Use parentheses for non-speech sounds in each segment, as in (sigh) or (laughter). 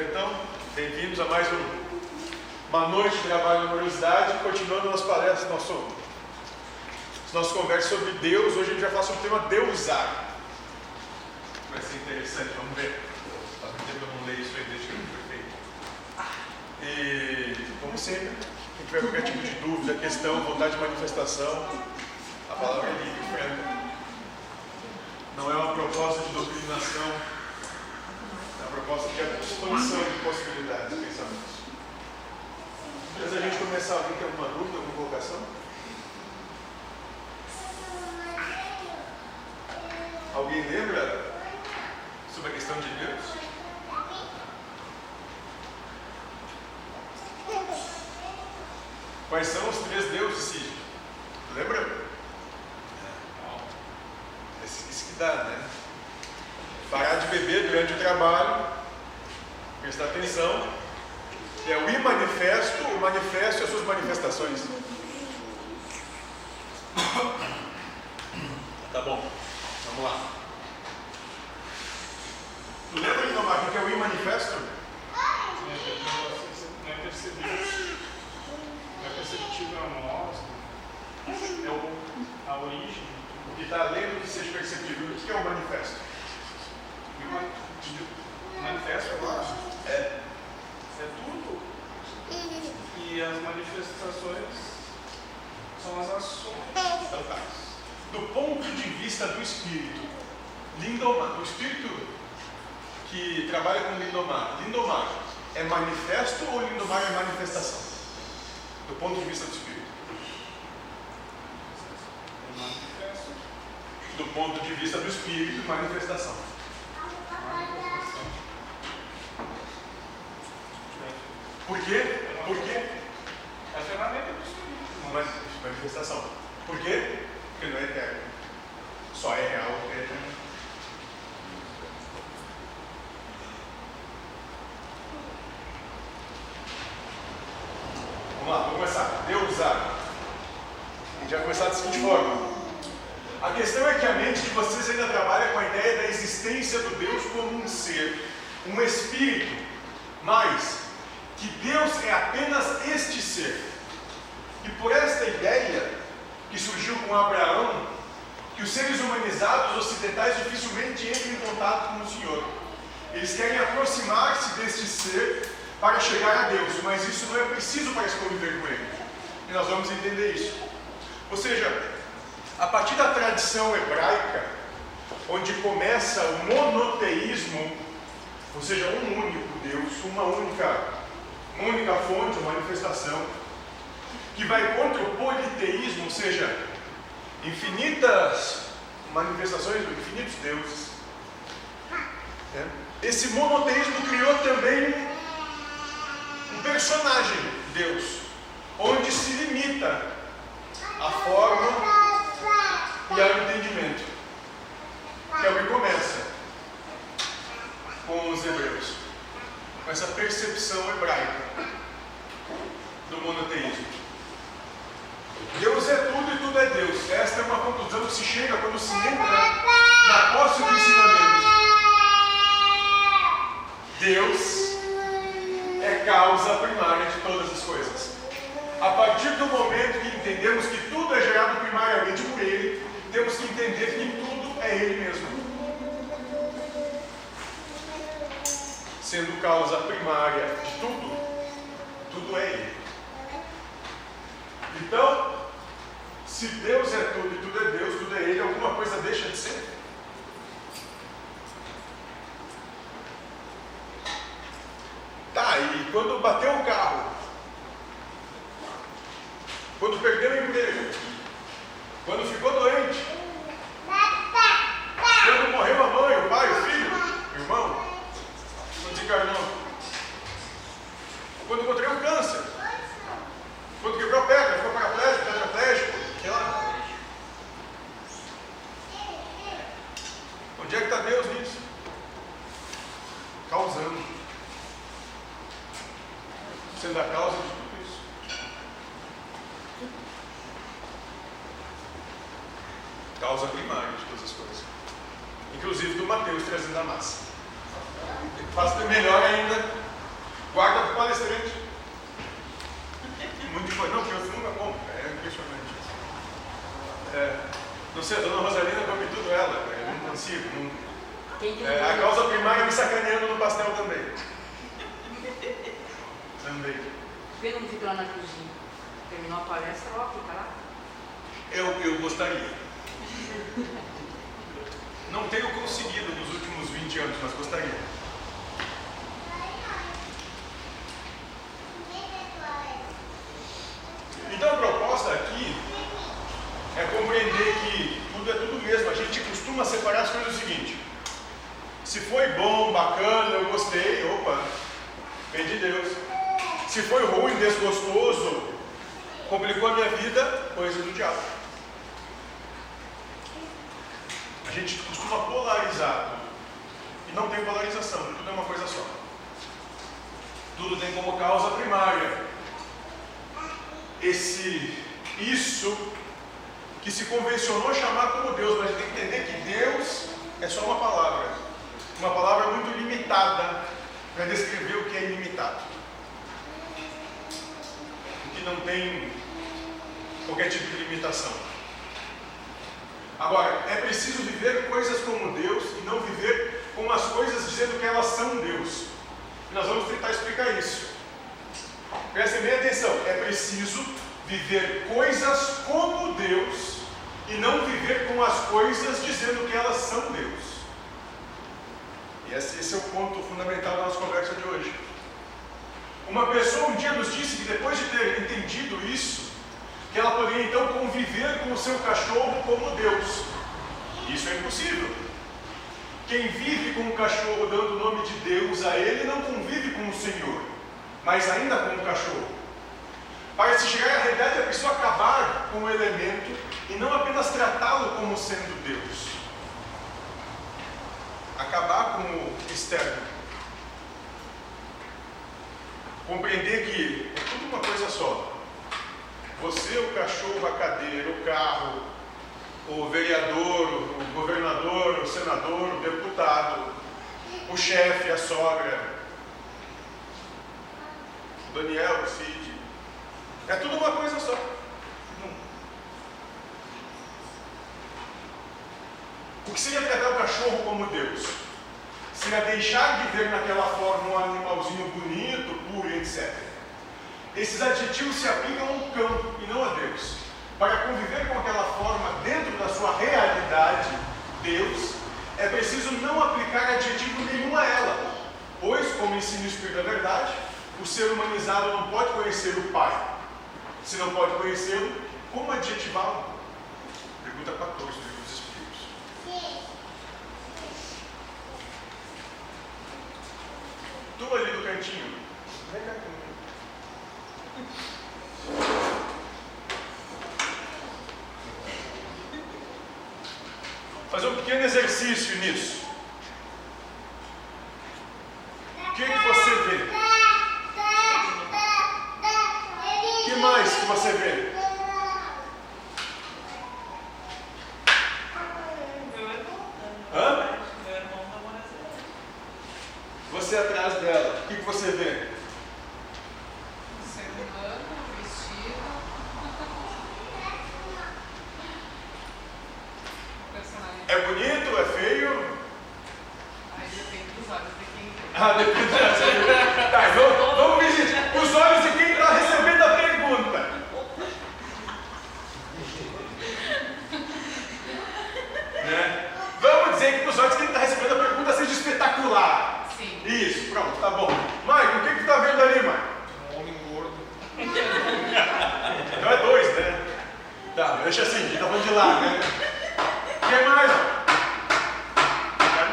Então, bem-vindos a mais um, uma noite de trabalho na curiosidade. Continuando nas palestras, nosso, nosso conversa sobre Deus. Hoje a gente vai falar sobre o tema Deusar. Vai ser interessante, vamos ver. Faz tempo que eu não leio isso aí desde que foi feito. E, como sempre, quem tiver qualquer tipo de dúvida, questão, vontade de manifestação, a palavra é livre, franca. Não é uma proposta de doutrinação, proposta de expansão de possibilidades, pensamentos. Antes da gente começar, alguém tem alguma dúvida, alguma colocação? Alguém lembra sobre a questão de Deus? Quais são os três deuses, Cid? Lembra? Isso que dá, né? Parar de beber durante o trabalho, prestar atenção. É o imanifesto, o manifesto e as suas manifestações. Tá bom, vamos lá. Tu lembra, Inomar, o que é o imanifesto? Não é percebido. Não é perceptível a nós. É o, a origem. O que está além do que seja perceptível. O que é o manifesto? E o manifesto agora É. é tudo. E as manifestações são as ações. Então tá. Do ponto de vista do espírito, Lindomar, o espírito que trabalha com Lindomar, Lindomar é manifesto ou Lindomar é manifestação? Do ponto de vista do espírito. Do ponto de vista do espírito. Manifestação. Por quê? Por quê? É a ferramenta do espírito. Mas, manifestação. Por quê? Porque não é eterno. Só é real o que é eterno. Vamos lá, vamos começar. Deusar. A gente vai começar da seguinte forma. A questão é que a mente de vocês ainda trabalha com a ideia da existência do Deus como um ser, um espírito, mas que Deus é apenas este ser. E por esta ideia que surgiu com Abraão, que os seres humanizados ocidentais dificilmente entram em contato com o Senhor. Eles querem aproximar-se deste ser para chegar a Deus, mas isso não é preciso para se conviver com Ele. E nós vamos entender isso. Ou seja, a partir da tradição hebraica, onde começa o monoteísmo, ou seja, um único Deus, uma única, uma única fonte, uma manifestação, que vai contra o politeísmo, ou seja, infinitas manifestações infinitos deuses. É. Esse monoteísmo criou também um personagem, Deus, onde se limita a forma e ao entendimento, que é o que começa com os hebreus, com essa percepção hebraica do monoteísmo. Deus é tudo e tudo é Deus. Esta é uma conclusão que se chega quando se entra na posse do ensinamento. Deus é causa primária de todas as coisas. A partir do momento que entendemos que tudo é gerado primariamente por Ele, temos que entender que tudo é Ele mesmo. Sendo causa primária de tudo, tudo é Ele. Então, se Deus é tudo e tudo é Deus, tudo é Ele, alguma coisa deixa de ser? Tá, e quando bateu o carro, quando perdeu o emprego, quando ficou doente, quando morreu a mãe, o pai, o filho, o irmão, quando desencarnou, quando contraiu câncer, quando quebrou a perna, ficou paraplégico, tetraplégico, sei lá. Onde é que está Deus nisso? Causando. Sendo a causa de tudo isso. Causa primária de todas as coisas. Inclusive do Mateus trazendo a massa. Faz melhor ainda Guarda para o palestrante. Muito importante. Não, porque eu nunca como. É impressionante. É, não sei, a dona Rosalina come tudo ela. Eu não consigo. Não... É, a causa primária me sacaneando no pastel também. também. Por que não fica lá na cozinha? Terminou a palestra, ó, fica lá. Eu, eu gostaria. Não tenho conseguido nos últimos 20 anos, mas gostaria. Então a proposta aqui é compreender que tudo é tudo mesmo. A gente costuma separar as coisas do seguinte: se foi bom, bacana, eu gostei, opa, vem de Deus. Se foi ruim, desgostoso, complicou a minha vida, coisa do diabo. A gente costuma polarizar. E não tem polarização, tudo é uma coisa só. Tudo tem como causa primária esse isso que se convencionou chamar como Deus, mas tem que entender que Deus é só uma palavra. Uma palavra muito limitada para descrever o que é ilimitado. O que não tem qualquer tipo de limitação. Agora, é preciso viver coisas como Deus e não viver com as coisas dizendo que elas são Deus. E nós vamos tentar explicar isso. Prestem bem atenção, é preciso viver coisas como Deus e não viver com as coisas dizendo que elas são Deus. Esse é o ponto fundamental da nossa conversa de hoje. Uma pessoa um dia nos disse que depois de ter entendido isso, que ela poderia então conviver com o seu cachorro como Deus. Isso é impossível. Quem vive com o cachorro dando o nome de Deus a ele não convive com o Senhor, mas ainda com o cachorro. Para se chegar à realidade, a pessoa acabar com o elemento e não apenas tratá-lo como sendo Deus. Acabar com o externo. Compreender que é tudo uma coisa só. Você, o cachorro, a cadeira, o carro, o vereador, o governador, o senador, o deputado, o chefe, a sogra, o Daniel, o Cid. É tudo uma coisa só. O que seria tratar o cachorro como Deus? Seria deixar de ver naquela forma um animalzinho bonito, puro, etc. Esses adjetivos se aplicam ao cão e não a Deus. Para conviver com aquela forma dentro da sua realidade, Deus, é preciso não aplicar adjetivo nenhum a ela, pois, como ensina o Espírito da Verdade, o ser humanizado não pode conhecer o Pai. Se não pode conhecê-lo, como adjetivá-lo? Pergunta 14 do livro dos Espíritos. Tu ali do cantinho, vem cá comigo. Fazer um pequeno exercício nisso. O que, que você vê? O que mais que você vê? Você atrás dela, o que, que você vê? É bonito? É feio? Ah, depende da Tá, vamos, vamos ver, gente. Os olhos de quem está recebendo a pergunta. Né? Vamos dizer que os olhos de quem está recebendo a pergunta seja espetacular. Sim. Isso, pronto, tá bom. Maicon, o que que tu tá vendo ali, Maicon? Um homem gordo. Então é dois, né? Tá, deixa assim, que tá falando de lá, né? Mais?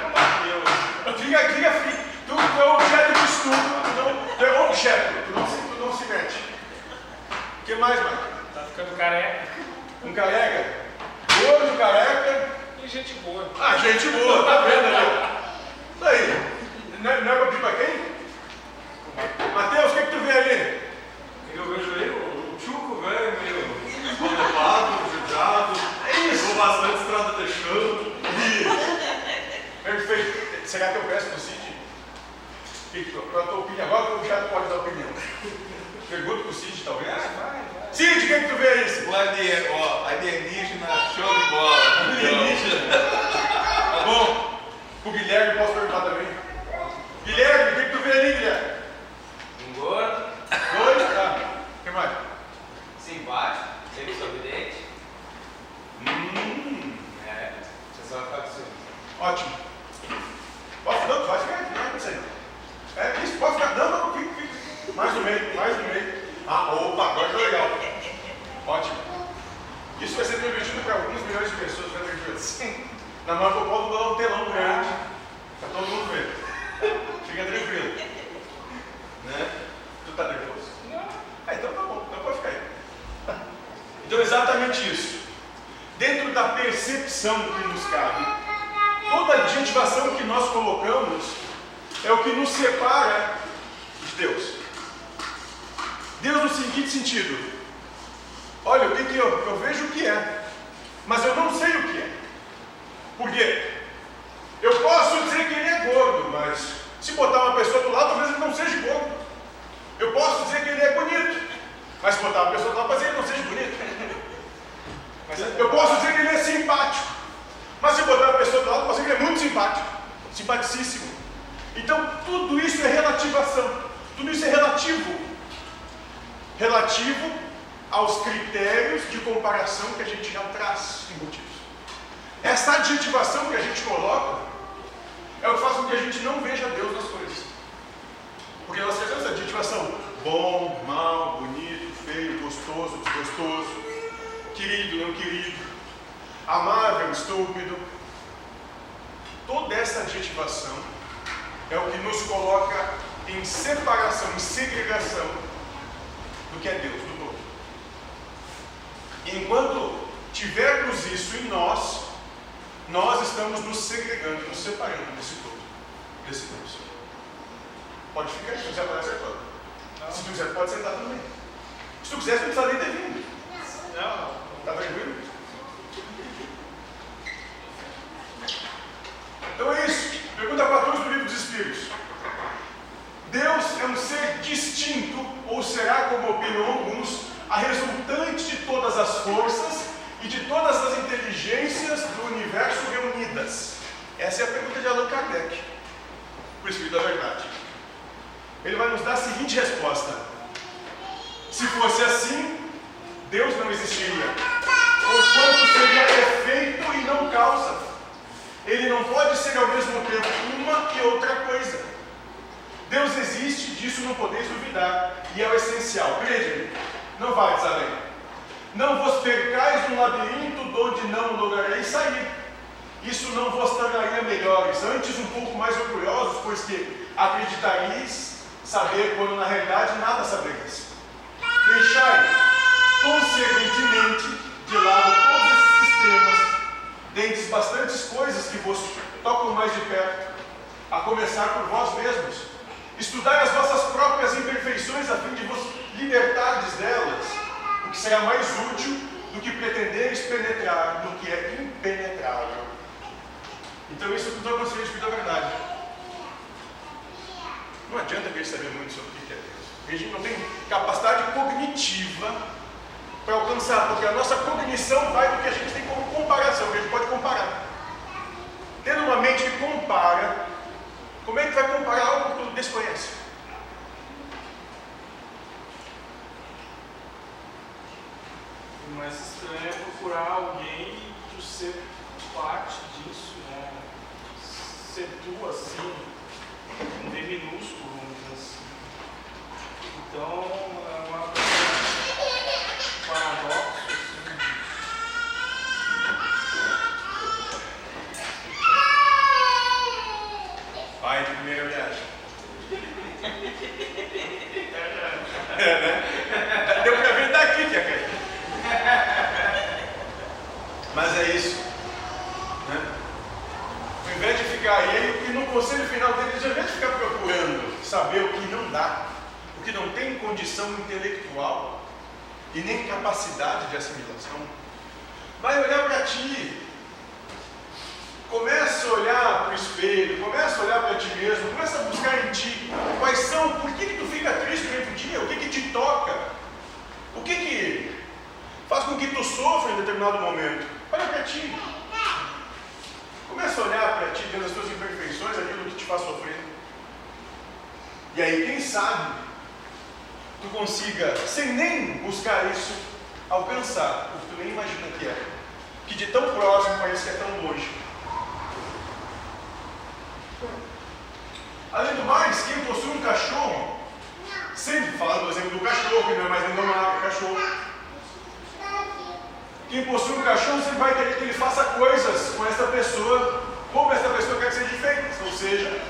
Não bateu. Fica, fica, fica. Tu, tu é objeto de estudo, tu, não, tu é objeto, tu não, se, tu não se mete. O que mais, Maicon? Tá ficando careca. Um careca? Gordo, careca. E gente boa. Ah, gente boa, tá vendo ali? Isso aí. Não é, não é pra pedir pra quem? Matheus, o que, que tu vê ali? Eu vejo aí o Chuco, velho, meio elevado, judiado, com bastante estrada de chão. Perfeito. Será que eu peço pro Cid? Que- Qual a tua opinião? Agora o Thiago pode dar opinião. Pergunta pro Cid, talvez. Vai, vai. Cid, o que, é que tu vê aí? O alien, ó, alienígena, show de bola. Alienígena. Tá bom. O Guilherme, posso perguntar também? Guilherme, o que, é que tu vê ali, Guilherme? Um gordo, Dois? Tá. O que mais? simpático, sempre sorridente. Hum, É, você só vai ficar com ótimo. Posso, não, vai ficar aqui, não, não sei. É isso, pode ficar. Não, não, fica, fica. Mais no meio, mais no meio. Ah, opa, agora tá legal. Ótimo. Isso vai ser transmitido para alguns milhões de pessoas, vai tranquilo. Sim. Na Marco Polo vou dar um telão grande. Pra todo mundo ver. Fica tranquilo. Né? Tu tá nervoso? Não. Ah, então tá bom, então pode ficar aí. Então exatamente isso. Dentro da percepção que nos cabe, toda adjetivação que nós colocamos é o que nos separa de Deus. Deus no seguinte sentido: olha, eu, tenho que, eu, eu vejo o que é, mas eu não sei o que é. Por quê? Eu posso dizer que ele é gordo, mas se botar uma pessoa do lado, talvez ele não seja gordo. Eu posso dizer que ele é bonito, mas se botar uma pessoa do lado, talvez ele não seja bonito. (laughs) Mas eu posso dizer que ele é simpático, mas se botar uma pessoa do lado, posso dizer que ele é muito simpático, simpaticíssimo. Então, tudo isso é relativação, tudo isso é relativo. Relativo aos critérios de comparação que a gente já traz embutidos. Essa adjetivação que a gente coloca é o que faz com que a gente não veja Deus nas coisas. Porque nós fazemos a adjetivação bom, mal, bonito, feio, gostoso, desgostoso, querido, não querido, amável, estúpido. Toda essa adjetivação é o que nos coloca em separação, em segregação do que é Deus, do todo. Enquanto tivermos isso em nós, nós estamos nos segregando, nos separando desse todo, desse Deus. Pode ficar aí, se quiser aparecer todo. Se tu quiser, pode sentar também. Se tu quiser, tu não precisa nem ter vindo. Não, Tá tranquilo? Então é isso. Pergunta 14 do livro dos Espíritos. Deus é um ser distinto, ou será, como opinam alguns, a resultante de todas as forças e de todas as inteligências do universo reunidas? Essa é a pergunta de Allan Kardec, o Espírito da Verdade. Ele vai nos dar a seguinte resposta: Se fosse assim, Deus não existiria, porquanto seria efeito e não causa. Ele não pode ser ao mesmo tempo uma e outra coisa. Deus existe, disso não podeis duvidar, e é o essencial. Crede, não vai além. Não vos percais no labirinto donde não lograreis sair. Isso não vos tornaria melhores, antes um pouco mais orgulhosos, pois que acreditareis saber quando na realidade nada sabereis. Deixai, consequentemente, de lado todos esses sistemas, dentre bastantes coisas que vos tocam mais de perto, a começar por vós mesmos. Estudai as vossas próprias imperfeições a fim de vos libertardes delas, o que será mais útil do que pretenderes penetrar no que é impenetrável. Então isso tudo é conselho de da verdade. Não adianta querer saber muito sobre o que é Deus. A gente não tem capacidade cognitiva para alcançar, porque a nossa cognição vai do que a gente tem como comparação, que a gente pode comparar. Tendo uma mente que compara, como é que vai comparar algo que tu desconhece? o mais estranho é procurar alguém e tu ser parte? Ser assim, um D minúsculo, vamos dizer assim. Então é uma um paradoxo, assim. Vai de primeira viagem. É, né? (laughs) Deu pra ver daqui que é Mas é isso. Né? Ao aí, e no conselho final dele, invés de ficar procurando saber o que não dá, o que não tem condição intelectual e nem capacidade de assimilação, vai olhar para ti Começa a olhar para o espelho, começa a olhar para ti mesmo, começa a buscar em ti quais são, por que, que tu fica triste durante o dia, o que, que te toca, o que, que faz com que tu sofra em determinado momento. Olha para ti. Começa a olhar para ti, vendo as tuas imperfeições, faz sofrer. E aí, quem sabe, tu consiga, sem nem buscar isso, alcançar o que tu nem imagina que é. Que de tão próximo parece que é tão longe. Além do mais, quem possui um cachorro, sempre falando do exemplo do cachorro, que não é mais indomável, é cachorro. Quem possui um cachorro sempre vai querer que ele faça coisas com essa pessoa, como essa pessoa quer que sejam feitas. Ou seja,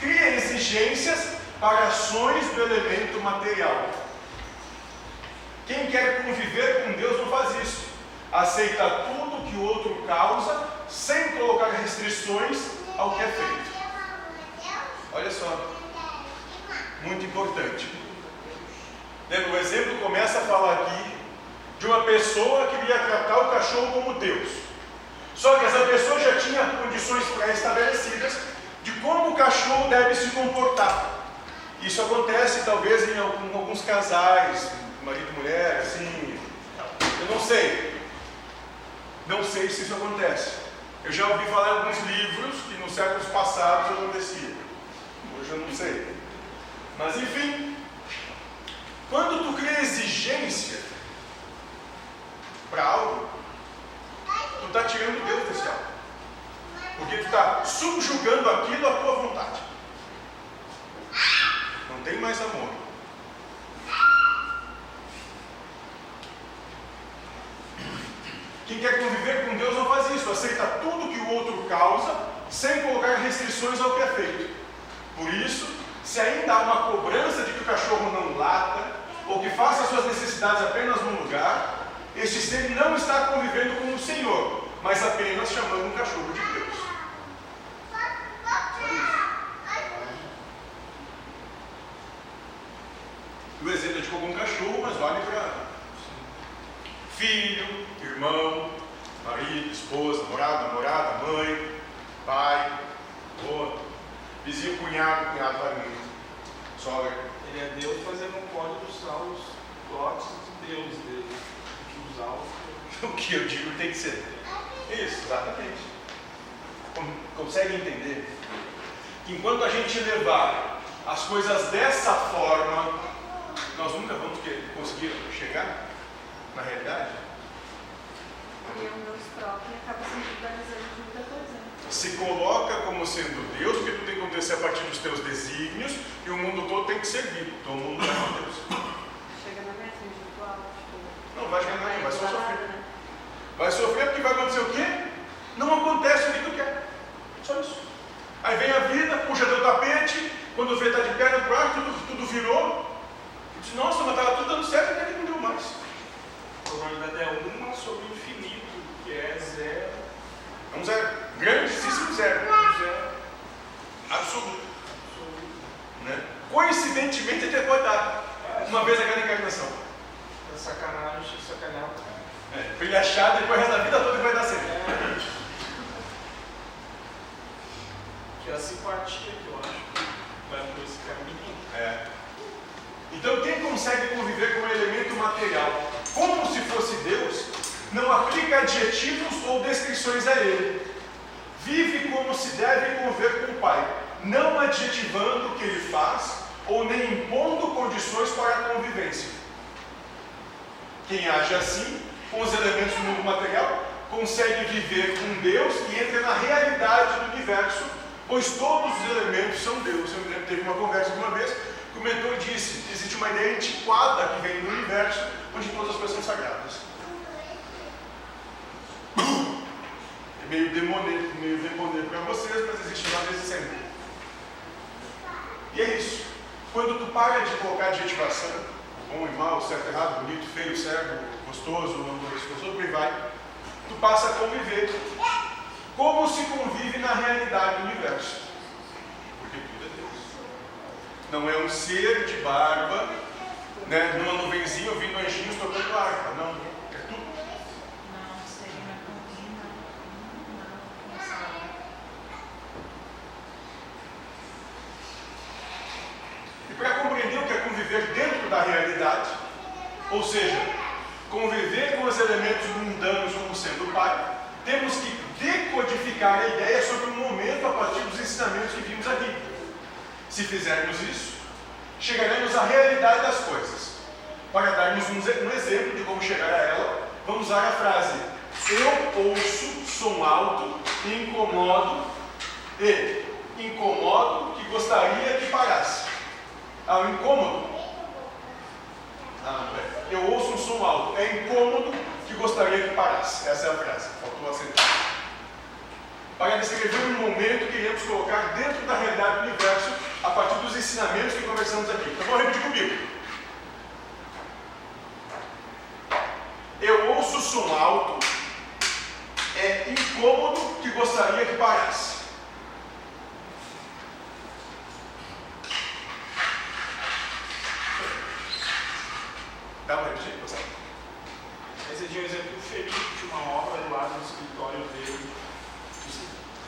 cria exigências para ações do elemento material. Quem quer conviver com Deus não faz isso. Aceita tudo que o outro causa, sem colocar restrições ao que é feito. Olha só, muito importante. O exemplo começa a falar aqui de uma pessoa que ia tratar o cachorro como Deus. Só que essa pessoa já tinha condições pré-estabelecidas de como o cachorro deve se comportar. Isso acontece talvez em alguns casais, marido e mulher, assim. Eu não sei. Não sei se isso acontece. Eu já ouvi falar em alguns livros que nos séculos passados acontecia. Hoje eu não sei. Mas enfim, quando tu cria exigência para algo, tu está tirando Deus desse algo. Porque tu está subjugando aquilo à tua vontade. Não tem mais amor. Quem quer conviver com Deus não faz isso, aceita tudo que o outro causa, sem colocar restrições ao que é feito. Por isso, se ainda há uma cobrança de que o cachorro não lata, ou que faça suas necessidades apenas num lugar, este ser não está convivendo com o Senhor, mas apenas chamando um cachorro de Deus. O exemplo é de como um cachorro, mas vale para filho, irmão, marido, esposa, namorado, namorada, mãe, pai, avô, vizinho, cunhado, cunhado vale muito, sogra. Ele é Deus, mas ele não pode usar os dotes de Deus dele. Usar (laughs) o que eu digo tem que ser. Isso, exatamente. Con- Consegue entender? Que enquanto a gente levar as coisas dessa forma, nós nunca vamos conseguir chegar na realidade. Se coloca como sendo Deus, porque tudo tem que acontecer a partir dos teus desígnios, e o mundo todo tem que servir. Todo mundo não é Deus. Chega na meta individual, tipo. Não vai nada, vai só sofrer. né? Vai sofrer porque vai acontecer o quê? Não acontece o que tu quer. Só isso. Aí vem a vida, puxa teu tapete, quando vê tá de pé no quarto, tudo, tudo virou. Tu diz, nossa, mas estava tudo dando certo, até que não deu mais. A probabilidade é uma sobre o infinito, que é zero. É um zero. Grandíssimo zero. Zero Absoluto. sobre. Né? Coincidentemente até pode dar. Uma vez a cada encarnação. Sacanagem, sacanear o cara. É, pra ele achar depois da vida toda vai dar certo. É. Que é a simpatia que eu acho vai por esse caminho. É. Então, quem consegue conviver com o elemento material como se fosse Deus, não aplica adjetivos ou descrições a ele. Vive como se deve conviver com o Pai, não adjetivando o que ele faz ou nem impondo condições para a convivência. Quem age assim, com os elementos do mundo material, consegue viver com Deus e entra na realidade do universo, pois todos os elementos são Deus. Eu teve uma conversa de uma vez que o mentor disse existe uma ideia antiquada que vem do universo, onde todas as coisas são sagradas. É meio demonê, meio demonê para vocês, mas existe lá desde sempre. E é isso. Quando tu para de colocar adjetivação, bom e mal, certo, errado, bonito, feio, certo, gostoso, não gostoso, por aí vai, tu passa a conviver como se convive na realidade do universo. Porque tudo é Deus. Não é um ser de barba, né, numa nuvenzinha ouvindo anjinhos tocando harpa. Não, é tudo. Não, seria uma combina. Não, não, Ou seja, conviver com os elementos mundanos como sendo Pai, temos que decodificar a ideia sobre o momento a partir dos ensinamentos que vimos aqui. Se fizermos isso, chegaremos à realidade das coisas. Para darmos um, exemplo de como chegar a ela, vamos usar a frase: Eu ouço som alto incomodo, e incomodo que gostaria que parasse. Ah, o incômodo. Eu ouço um som alto. É incômodo que gostaria que parasse. Essa é a frase. Faltou acertar. Para descrever um momento que iremos colocar dentro da realidade do universo a partir dos ensinamentos que conversamos aqui. Então vamos repetir comigo. Eu ouço som alto. É incômodo que gostaria que parasse. Dá para repetir, Gustavo? Esse é de um exemplo feliz de uma obra do lado do escritório dele.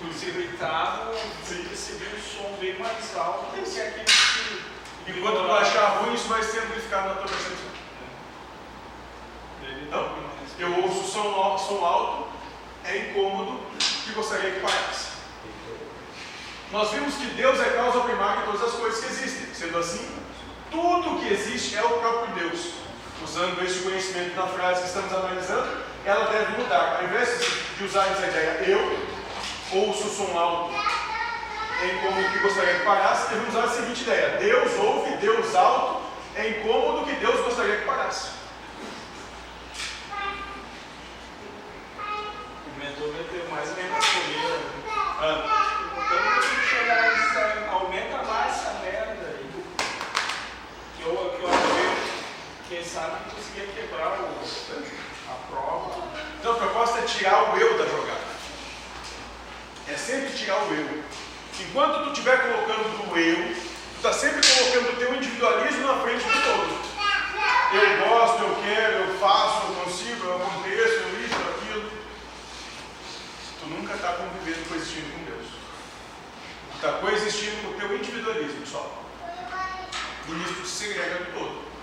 Os irritavam de receber um som bem mais alto do que aquele que. Enquanto tu achar ruim, isso vai ser amplificado na tua percepção. Ele Então, não- eu ouço som, som alto, é incômodo que gostaria que parasse. Nós vimos que Deus é causa primária de todas as coisas que existem. Sendo assim, tudo que existe é o próprio Deus. Usando esse conhecimento na frase que estamos analisando, ela deve mudar. Ao invés de usarmos a ideia eu ouço som alto, é incômodo que gostaria que parasse, devemos usar a seguinte ideia: Deus ouve, Deus alto, é incômodo que Deus gostaria que parasse. O mentor meteu mais ou menos fogueira. Ah, Então, se chegar lá e disser, aumenta mais essa merda aí. Que eu, que eu vejo, sabe conseguia quebrar o, a prova. Então a proposta é tirar o eu da jogada. É sempre tirar o eu. Enquanto tu estiver colocando o eu, tu está sempre colocando o teu individualismo na frente do todo. Eu gosto, eu quero, eu faço, eu consigo, eu aconteço, eu isso, eu aquilo. Tu nunca está convivendo, coexistindo com Deus. Tu está coexistindo com o teu individualismo só. E nisso tu te segrega do todo.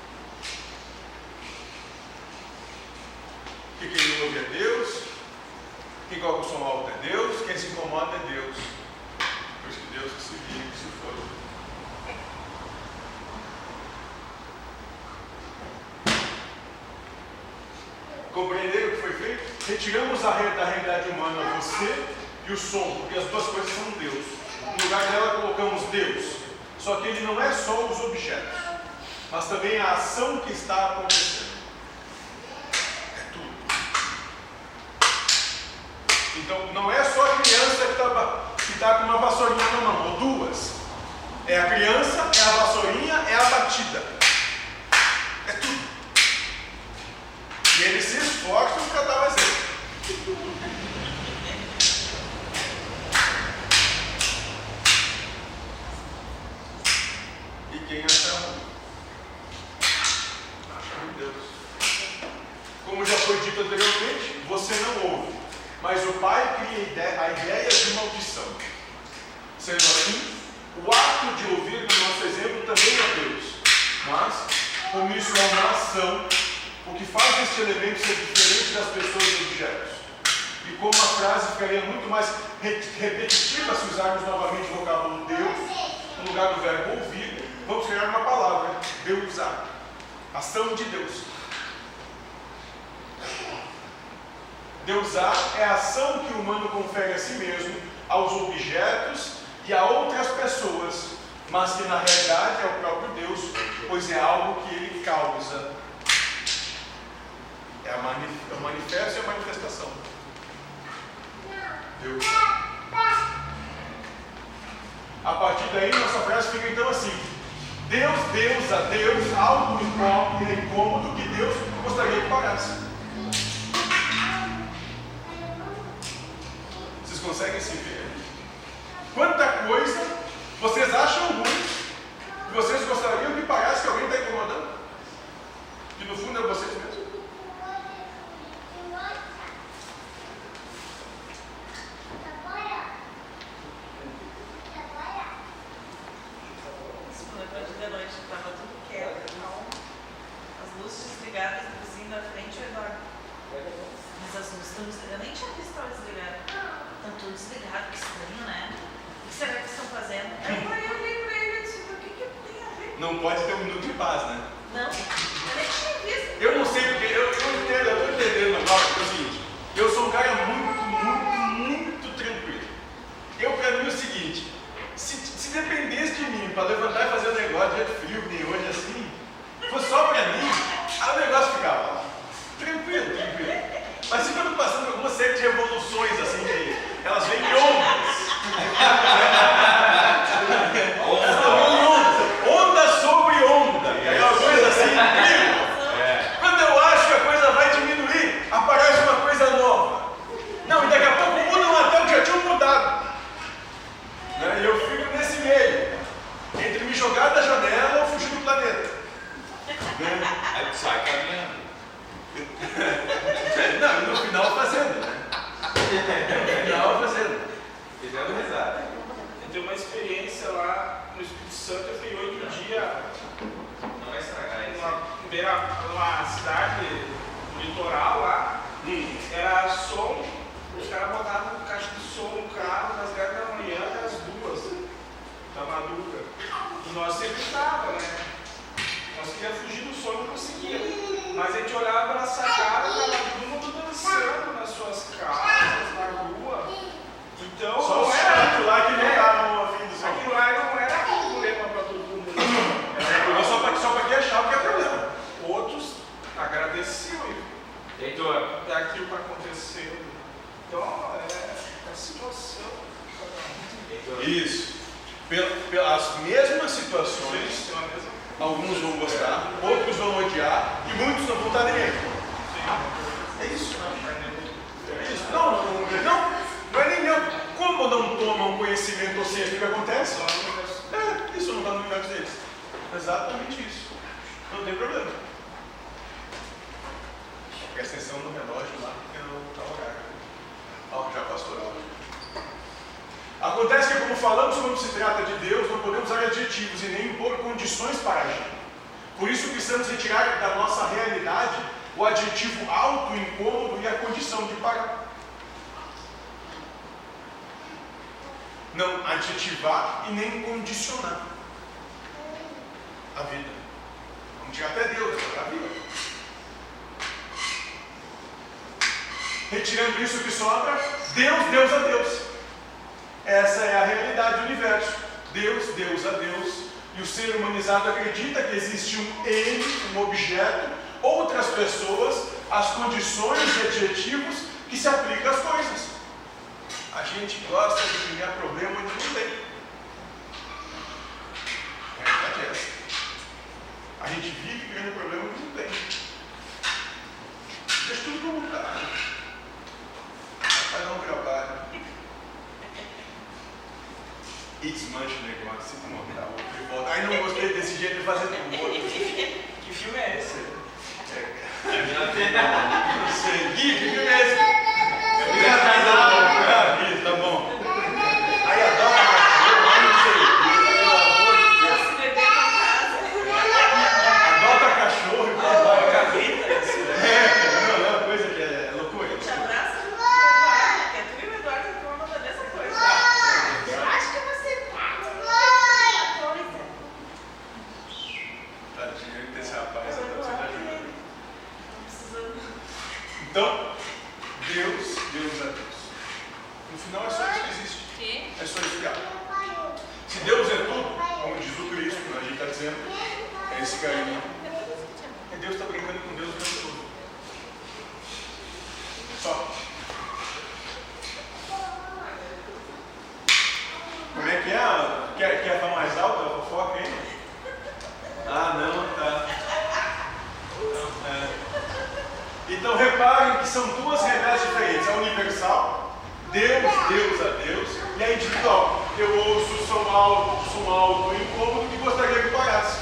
Que quem ouve é Deus, coloca o som alto é Deus, quem se incomoda é Deus. Por isso que Deus que se vira, que se for. Compreenderam o que foi feito? Retiramos a da realidade humana você e o som, porque as duas coisas são Deus. No lugar dela colocamos Deus. Só que ele não é só os objetos, mas também a ação que está acontecendo. É tudo. Então, não é só a criança que está com uma vassourinha na mão, ou duas. É a criança, é a vassourinha, é a batida. É tudo. E eles se esforçam para dar o exemplo. E quem acha ruim? Acha ruim Deus. Como já foi dito anteriormente, você não ouve, mas o Pai cria a ideia de maldição. Sendo assim, o ato de ouvir, no nosso exemplo, também é Deus. Mas, como isso é uma ação, o que faz este elemento ser diferente das pessoas e objetos? E como a frase ficaria muito mais re- repetitiva se usarmos novamente o vocábulo Deus, no lugar do verbo ouvir, vamos criar uma palavra, Deusar. Ação de Deus. Deusar é a ação que o humano confere a si mesmo, aos objetos e a outras pessoas, mas que na realidade é o próprio Deus, pois é algo que ele causa. É é o manifesto e a manifestação. Deus. A partir daí, nossa frase fica então assim: Deus, Deus, a Deus, algo incômodo que Deus gostaria que parasse. Conseguem se ver? Quanta coisa vocês acham ruim que vocês gostariam que parasse que alguém está incomodando? Que no fundo é vocês mesmos. Isso, quando eu de noite estava tudo quieto, então as luzes desligadas não pode ter um minuto de paz, né? Não, eu nem tinha visto. Eu não sei porque, eu, eu entendo, eu estou entendendo agora, que é o seguinte, eu sou um cara muito, muito, muito tranquilo. Eu, para mim, é o seguinte, se, se dependesse de mim para levantar e fazer um negócio de frio, que nem hoje assim, fosse só para mim, aí o negócio ficava lá. Tranquilo, tranquilo. Mas se eu estou passando por alguma série de evoluções, assim, que elas vêm em ondas. Onda, onda sobre onda. É uma coisa assim incrível. Quando eu acho que a coisa vai diminuir, aparece uma coisa nova. Não, e daqui a pouco mudam até o que já tinham mudado. Né? E eu fico nesse meio. Entre me jogar da janela ou fugir do planeta. Né? Aí caminhando. Não, e no final fazendo, né? No final fazendo. Fizendo risada. Eu tenho uma experiência lá no Espírito Santo, eu fiquei oito dias Não vai estragar isso. numa, cidade no litoral lá, era som, os caras botavam caixa de som no carro das 10 da manhã até as duas da madruga. E nós sempre estava, né? Nós queríamos fugir do som e não conseguia. Mas a gente olhava pela sacada, tava todo mundo dançando nas suas casas, na rua. Então, Só não era- chatos lá que não estavam ouvindo som. Aquilo lá não era problema para todo mundo. Mas só para só quem achava que é problema. Outros agradeciam e Heitor, daquilo que aconteceu. Então, é a situação. Isso. Pel- Pelas mesmas situações, mesma alguns vão gostar, outros vão odiar e muitos não vão estar nem aí. É isso. É isso. Não, não, não, não, é nem neutro. Como não tomam conhecimento ou ciência do que acontece? É, isso não está no universo deles. Exatamente isso. Não tem problema. Presta atenção no relógio lá, porque não está horário. Ó, já passou a hora. Acontece que, como falamos quando se trata de Deus, não podemos usar adjetivos e nem impor condições para agir. Por isso precisamos retirar da nossa realidade o adjetivo alto, incômodo e a condição de parar. Não adjetivar e nem condicionar a vida. Vamos tirar até Deus da vida. Retirando isso que sobra, Deus, Deus a Deus. Essa é a realidade do universo. Deus, Deus a Deus. E o ser humanizado acredita que existe um ele, um objeto, outras pessoas, as condições e adjetivos que se aplicam às coisas. A gente gosta de criar problema onde não tem. A verdade é essa. A gente vive criando problema onde não tem. Deixa tudo está. Vai dar um trabalho. E desmancha o negócio, se montar outro e volta. Ai, não gostei desse jeito de fazer com outro. (laughs) Que filme é esse? Não (laughs) sei. Gui, que filme é esse? É minha vida, Ah, Gui, tá bom. Aí adora cachorro, ai, não sei o quê, pelo amor de Deus. Se beber na casa, Adota cachorro e vai, vai. Gaveta, esse, né? É, não, é uma coisa que é loucura. te abraça, Eduardo, que é tu e o Eduardo que vão mandar dessa coisa. Eu acho que você coisa. Tadinho desse rapaz, Eu tá vou precisando de lá, ajuda. Não precisando. Então, Deus, Deus é Deus. No final é só isso que existe. Que? É só isso que há. Se Deus é tudo, como diz o Cristo, a gente está dizendo, é esse carinho. É Deus está brincando com Deus o tempo todo. Só. Como é que é? Quer, quer falar mais alto a fofoca aí? Ah, não, tá. É. Então reparem que são duas realidades diferentes. A universal, Deus, Deus a Deus, e a individual. Eu ouço o som alto, som alto, incômodo e gostaria que parasse.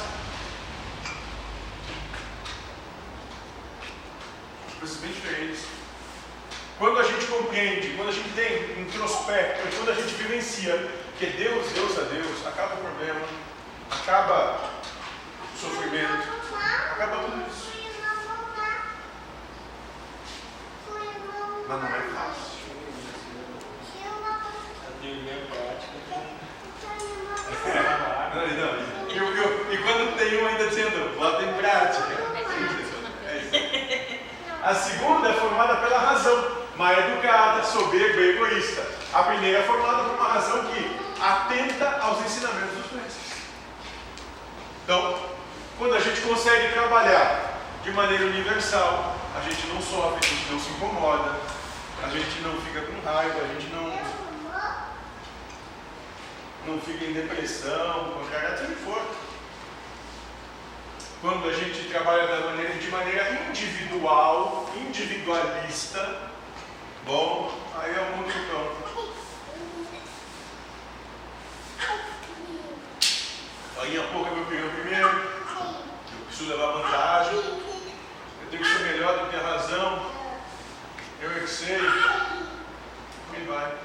Coisas bem diferentes. Quando a gente compreende, quando a gente tem introspecto, quando a gente vivencia que é Deus, Deus a Deus, acaba o problema, acaba o sofrimento, acaba tudo isso. Mas não é fácil. A teoria prática tem Não, não, e, eu- eu- e quando A segunda é formada pela razão, mal educada, soberba e egoísta. A primeira é formada por uma razão que atenta aos ensinamentos dos mestres. Então, quando a gente consegue trabalhar de maneira universal, a gente não sofre, a gente não se incomoda, a gente não fica com raiva, a gente não, não fica em depressão, qualquer assim for. Quando a gente trabalha da maneira, de maneira individual, individualista, bom, aí é um mundo campo. Aí a pouco eu peguei o primeiro, eu preciso levar vantagem, eu tenho que ser melhor do que a razão, eu é que sei, e vai.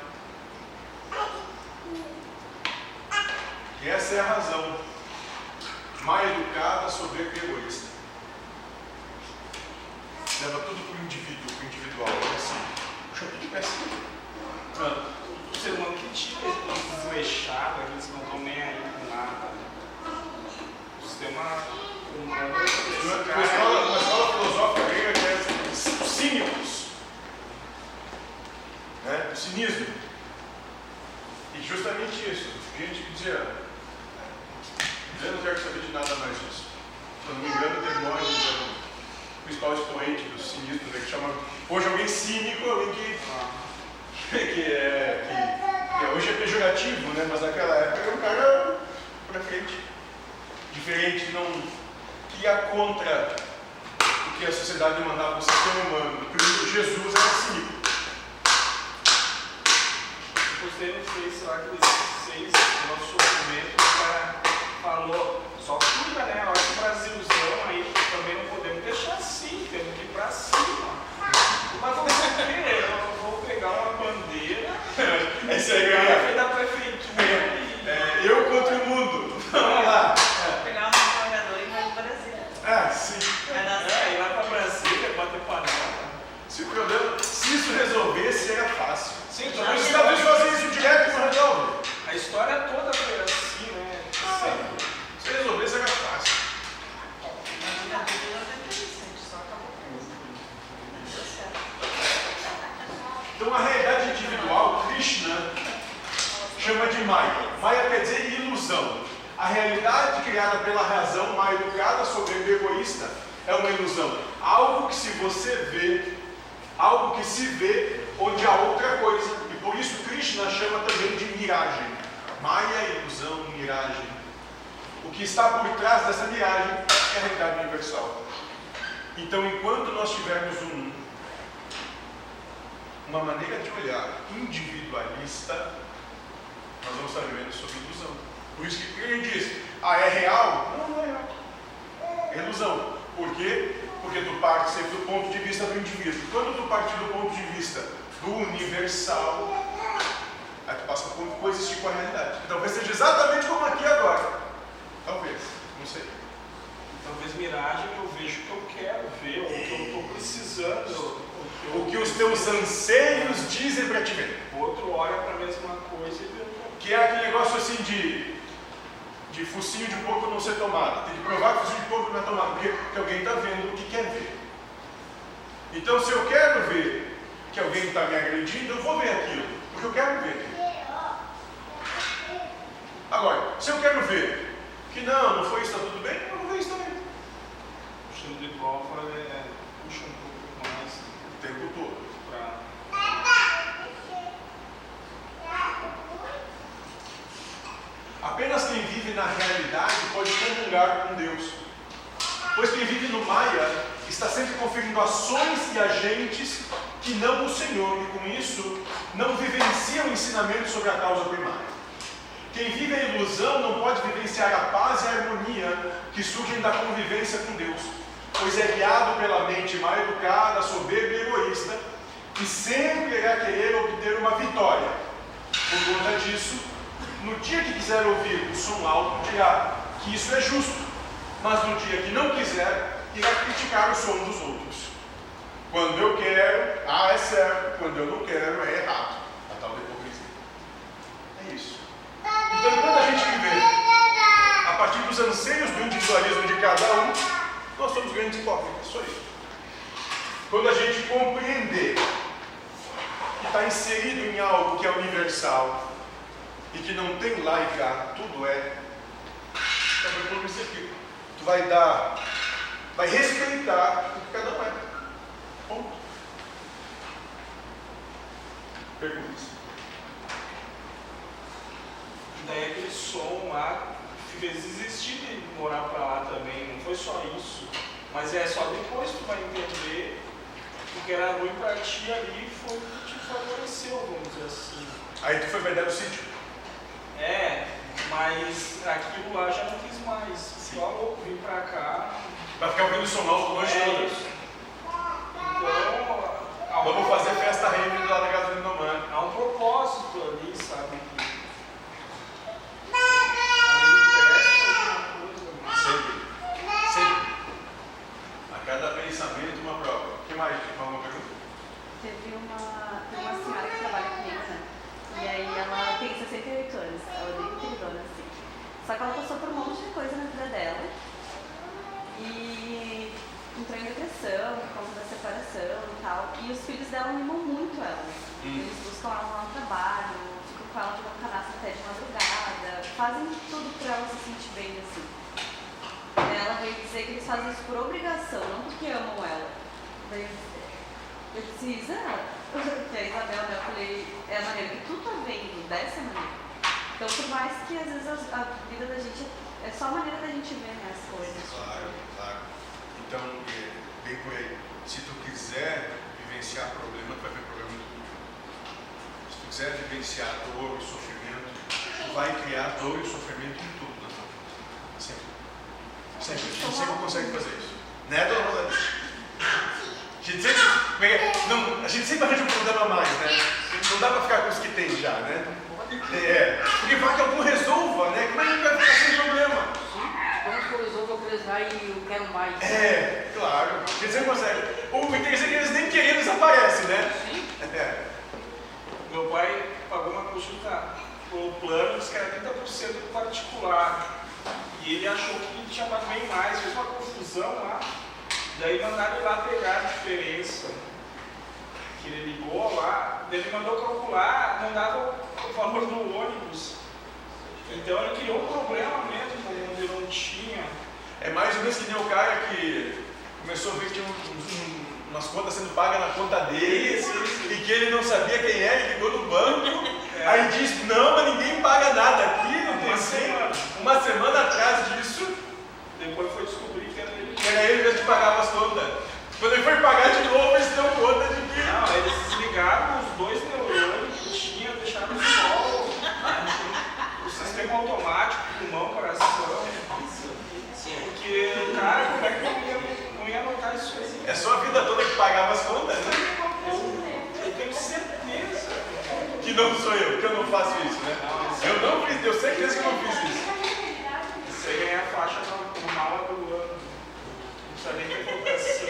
E essa é a razão. Mal educada, soberba e egoísta. Leva tudo para o indivíduo, para o individual. É assim. Puxa, tudo péssimo. Ah, o ser humano que tira esse desleixado, aqueles que não estão nem aí com nada. O sistema humano. Uma escola, cara- uma escola filosófica grega que é os cínicos. Né? O cinismo. E justamente isso. Gente que dizia, eu não quero saber de nada mais disso. Se eu não me engano, Demônios é o principal expoente do cinismo, né, que chama hoje alguém cínico, alguém que, (laughs) que, é, que, que hoje é pejorativo, né? mas naquela época era um cara pra frente. Diferente, não que ia contra o que a sociedade mandava o sistema humano. Por isso, Jesus era cínico. Eu postei no Face lá aqueles seis do nosso documento, o cara falou, só cuida, né? Olha o Brasilzão aí, também não podemos deixar assim, temos que ir pra cima. Mas vamos o quê? Eu vou pegar uma bandeira, Esse aí pegar é, a da prefeitura e. é eu contra o mundo. Vamos lá. Pegar um carregador e vai para Brasília. Ah, sim. Vai dar É, certo. ir lá pra Brasília, bater panela. Se o problema, se isso resolvesse, era fácil. Sim, Então, os Estados Unidos fazem isso direto e não resolve. A história toda foi assim, né? Sempre. Se resolvesse, era fácil. Imagina, a vida não é interessante, só acabou com isso. Não deu certo. Então, a realidade individual, Krishna chama de Maya. Maya quer dizer ilusão. A realidade criada pela razão mal educada, soberba e egoísta é uma ilusão. Algo que se você vê, algo que se vê onde há outra coisa. E por isso Krishna chama também de miragem. Maya é ilusão, miragem. O que está por trás dessa miragem é a realidade universal. Então, enquanto nós tivermos um, uma maneira de olhar individualista, nós vamos estar vivendo sob ilusão. Por isso que ele diz, ah, é real? Não, não é ilusão. Por quê? Porque tu parte sempre do ponto de vista do indivíduo. Quando tu partir do ponto de vista do universal, aí tu passa a coexistir com a realidade. Talvez seja exatamente como aqui agora. Talvez, não sei. Talvez miragem eu vejo o que eu quero ver, o que eu estou precisando, o que, O que os teus anseios dizem para ti ver. O outro olha para a mesma coisa e vê. Que é aquele negócio assim de, de focinho de porco não ser tomado. Tem que provar que focinho de porco não é tomado, porque, porque alguém está vendo o que quer ver. Então, se eu quero ver que alguém está me agredindo, eu vou ver aquilo, porque eu quero ver. Agora, se eu quero ver que não, não foi isso, está tudo bem, eu vou ver isso também. O estilo de prova é, puxa um pouco mais O tempo todo. para. Apenas quem vive na realidade pode comungar com Deus. Pois quem vive no Maia está sempre conferindo ações e agentes que não o Senhor, e com isso não vivencia o ensinamento sobre a causa primária. Quem vive a ilusão não pode vivenciar a paz e a harmonia que surgem da convivência com Deus, pois é guiado pela mente mal educada, soberba e egoísta, que sempre irá querer obter uma vitória. Por conta disso, no dia que quiser ouvir o som alto, dirá que isso é justo, mas no dia que não quiser, irá criticar o som dos outros. Quando eu quero, ah, é certo, quando eu não quero, é errado. A tal da hipocrisia. É isso. Então, quando a gente viver a partir dos anseios do individualismo de cada um, nós somos grandes hipócritas, isso. Quando a gente compreender que está inserido em algo que é universal e que não tem lá e cá, tudo é, então por isso aqui. Tu vai dar, vai respeitar o que cada um é. Ponto. Perguntas. Daí aquele som lá fez desistir de morar pra lá também, não foi só isso. Mas é só depois que tu vai entender o que era ruim pra ti ali foi o que te favoreceu, vamos dizer assim. Aí tu foi ideia do sítio. É, mas aquilo lá já não quis mais. Só louco, vim pra cá. Vai ficar ouvindo alto a noite É toda. Então, um- Vamos fazer festa rave lá na casa do Nomã. Há um propósito ali, sabe? Além do teste, alguma coisa mais. Sempre. Sempre. A cada pensamento uma prova. O que mais? Tem alguma pergunta? Teve uma, tem uma senhora que trabalha comigo, né? E aí ela tem 68 anos, ela é bem queridona, assim. Só que ela passou por um monte de coisa na vida dela. E entrou em depressão por conta da separação e tal. E os filhos dela mimam muito ela. Eles buscam ela lá no trabalho, ficam com ela jogando canastra até de madrugada, fazem tudo pra ela se sentir bem, assim. Ela veio dizer que eles fazem isso por obrigação, não porque amam ela. Daí eu disse, Isa, (laughs) que é a Isabel, né? Eu falei, é a maneira que tu tá vendo dessa maneira. Então, por mais que às vezes a, vida da gente é só a maneira da gente ver né, as coisas. Claro, claro. Então, é, bem por aí. Se tu quiser vivenciar problema, tu vai ver problema em tudo. Se tu quiser vivenciar dor e sofrimento, tu vai criar dor e sofrimento em tudo na tua vida. Sempre. Sempre. A gente sempre consegue fazer isso. Né, dona? A gente sempre, é é? não, a gente sempre arranja um problema a mais, né? Não dá pra ficar com os que tem já, né? É, porque vai que algum resolva, né? Como é que vai ficar sem problema? Quando que eu resolvo, eu quero usar e eu quero mais. É, claro. Quer dizer, consegue. O interessante é que eles nem querendo desaparecem, né? É. Meu pai pagou uma consulta pelo plano, disse que era 30% particular. E ele achou que tinha pago bem mais, fez uma confusão lá. Daí mandaram ele lá pegar a diferença. Que ele ligou lá, daí ele mandou calcular, não dava o valor do ônibus. Então ele criou um problema mesmo, onde não tinha. É mais ou menos que nem o cara que começou a ver que tinha um- um- umas contas sendo pagas na conta dele Isso, isso. e que ele não sabia quem era, ele ligou no banco, (laughs) É. aí disse, não, mas ninguém paga nada aqui, não tem Uma sem. semana. Uma semana atrás disso, Depois foi descobrir que era ele. que era ele mesmo que pagava as contas. Quando ele foi pagar de novo, ele se deu conta de que. Não, eles desligaram os dois neurônios que tinha, deixaram só o, o sistema automático, pulmão, coração. Porque, cara, como é que eu ia, não ia notar isso aí? É só a vida toda que pagava as contas, né? Eu, eu tenho certeza. Que não sou eu, que eu não faço isso, né? Eu não fiz, tenho certeza que eu não fiz isso. Você ganha a faixa no, no mala do ano. Não precisa nem ter votação.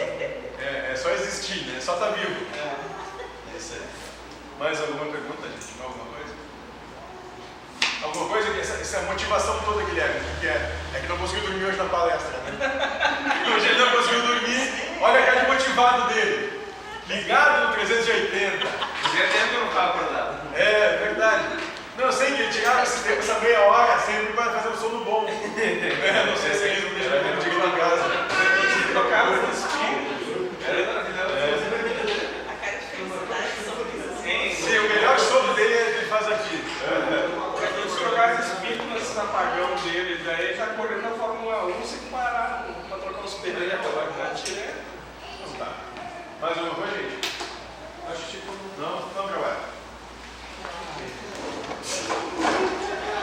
É, é só existir, né? Só tá vivo. É. É isso aí. Mais alguma pergunta, gente? Alguma coisa? Alguma coisa que essa, essa motivação toda, Guilherme, que é? É que não conseguiu dormir hoje na palestra, né? (laughs) Hoje ele não conseguiu dormir. Olha a cara de motivado dele. Ligado no 380. Fazia tempo que eu não estava acordado. É, verdade. Não, eu sei que ele tirava esse tempo, essa meia hora, sempre para fazer um sono bom. (laughs) É, não sei se eles não deixam ele digo na casa. Trocaram os quase espírito nesse apagão dele, daí ele tá correndo na Fórmula 1 sem parar pra trocar os pneus agora, é né? Tirei. Não tá. Mais uma coisa, gente? Acho que tipo. Não, não, trabalho.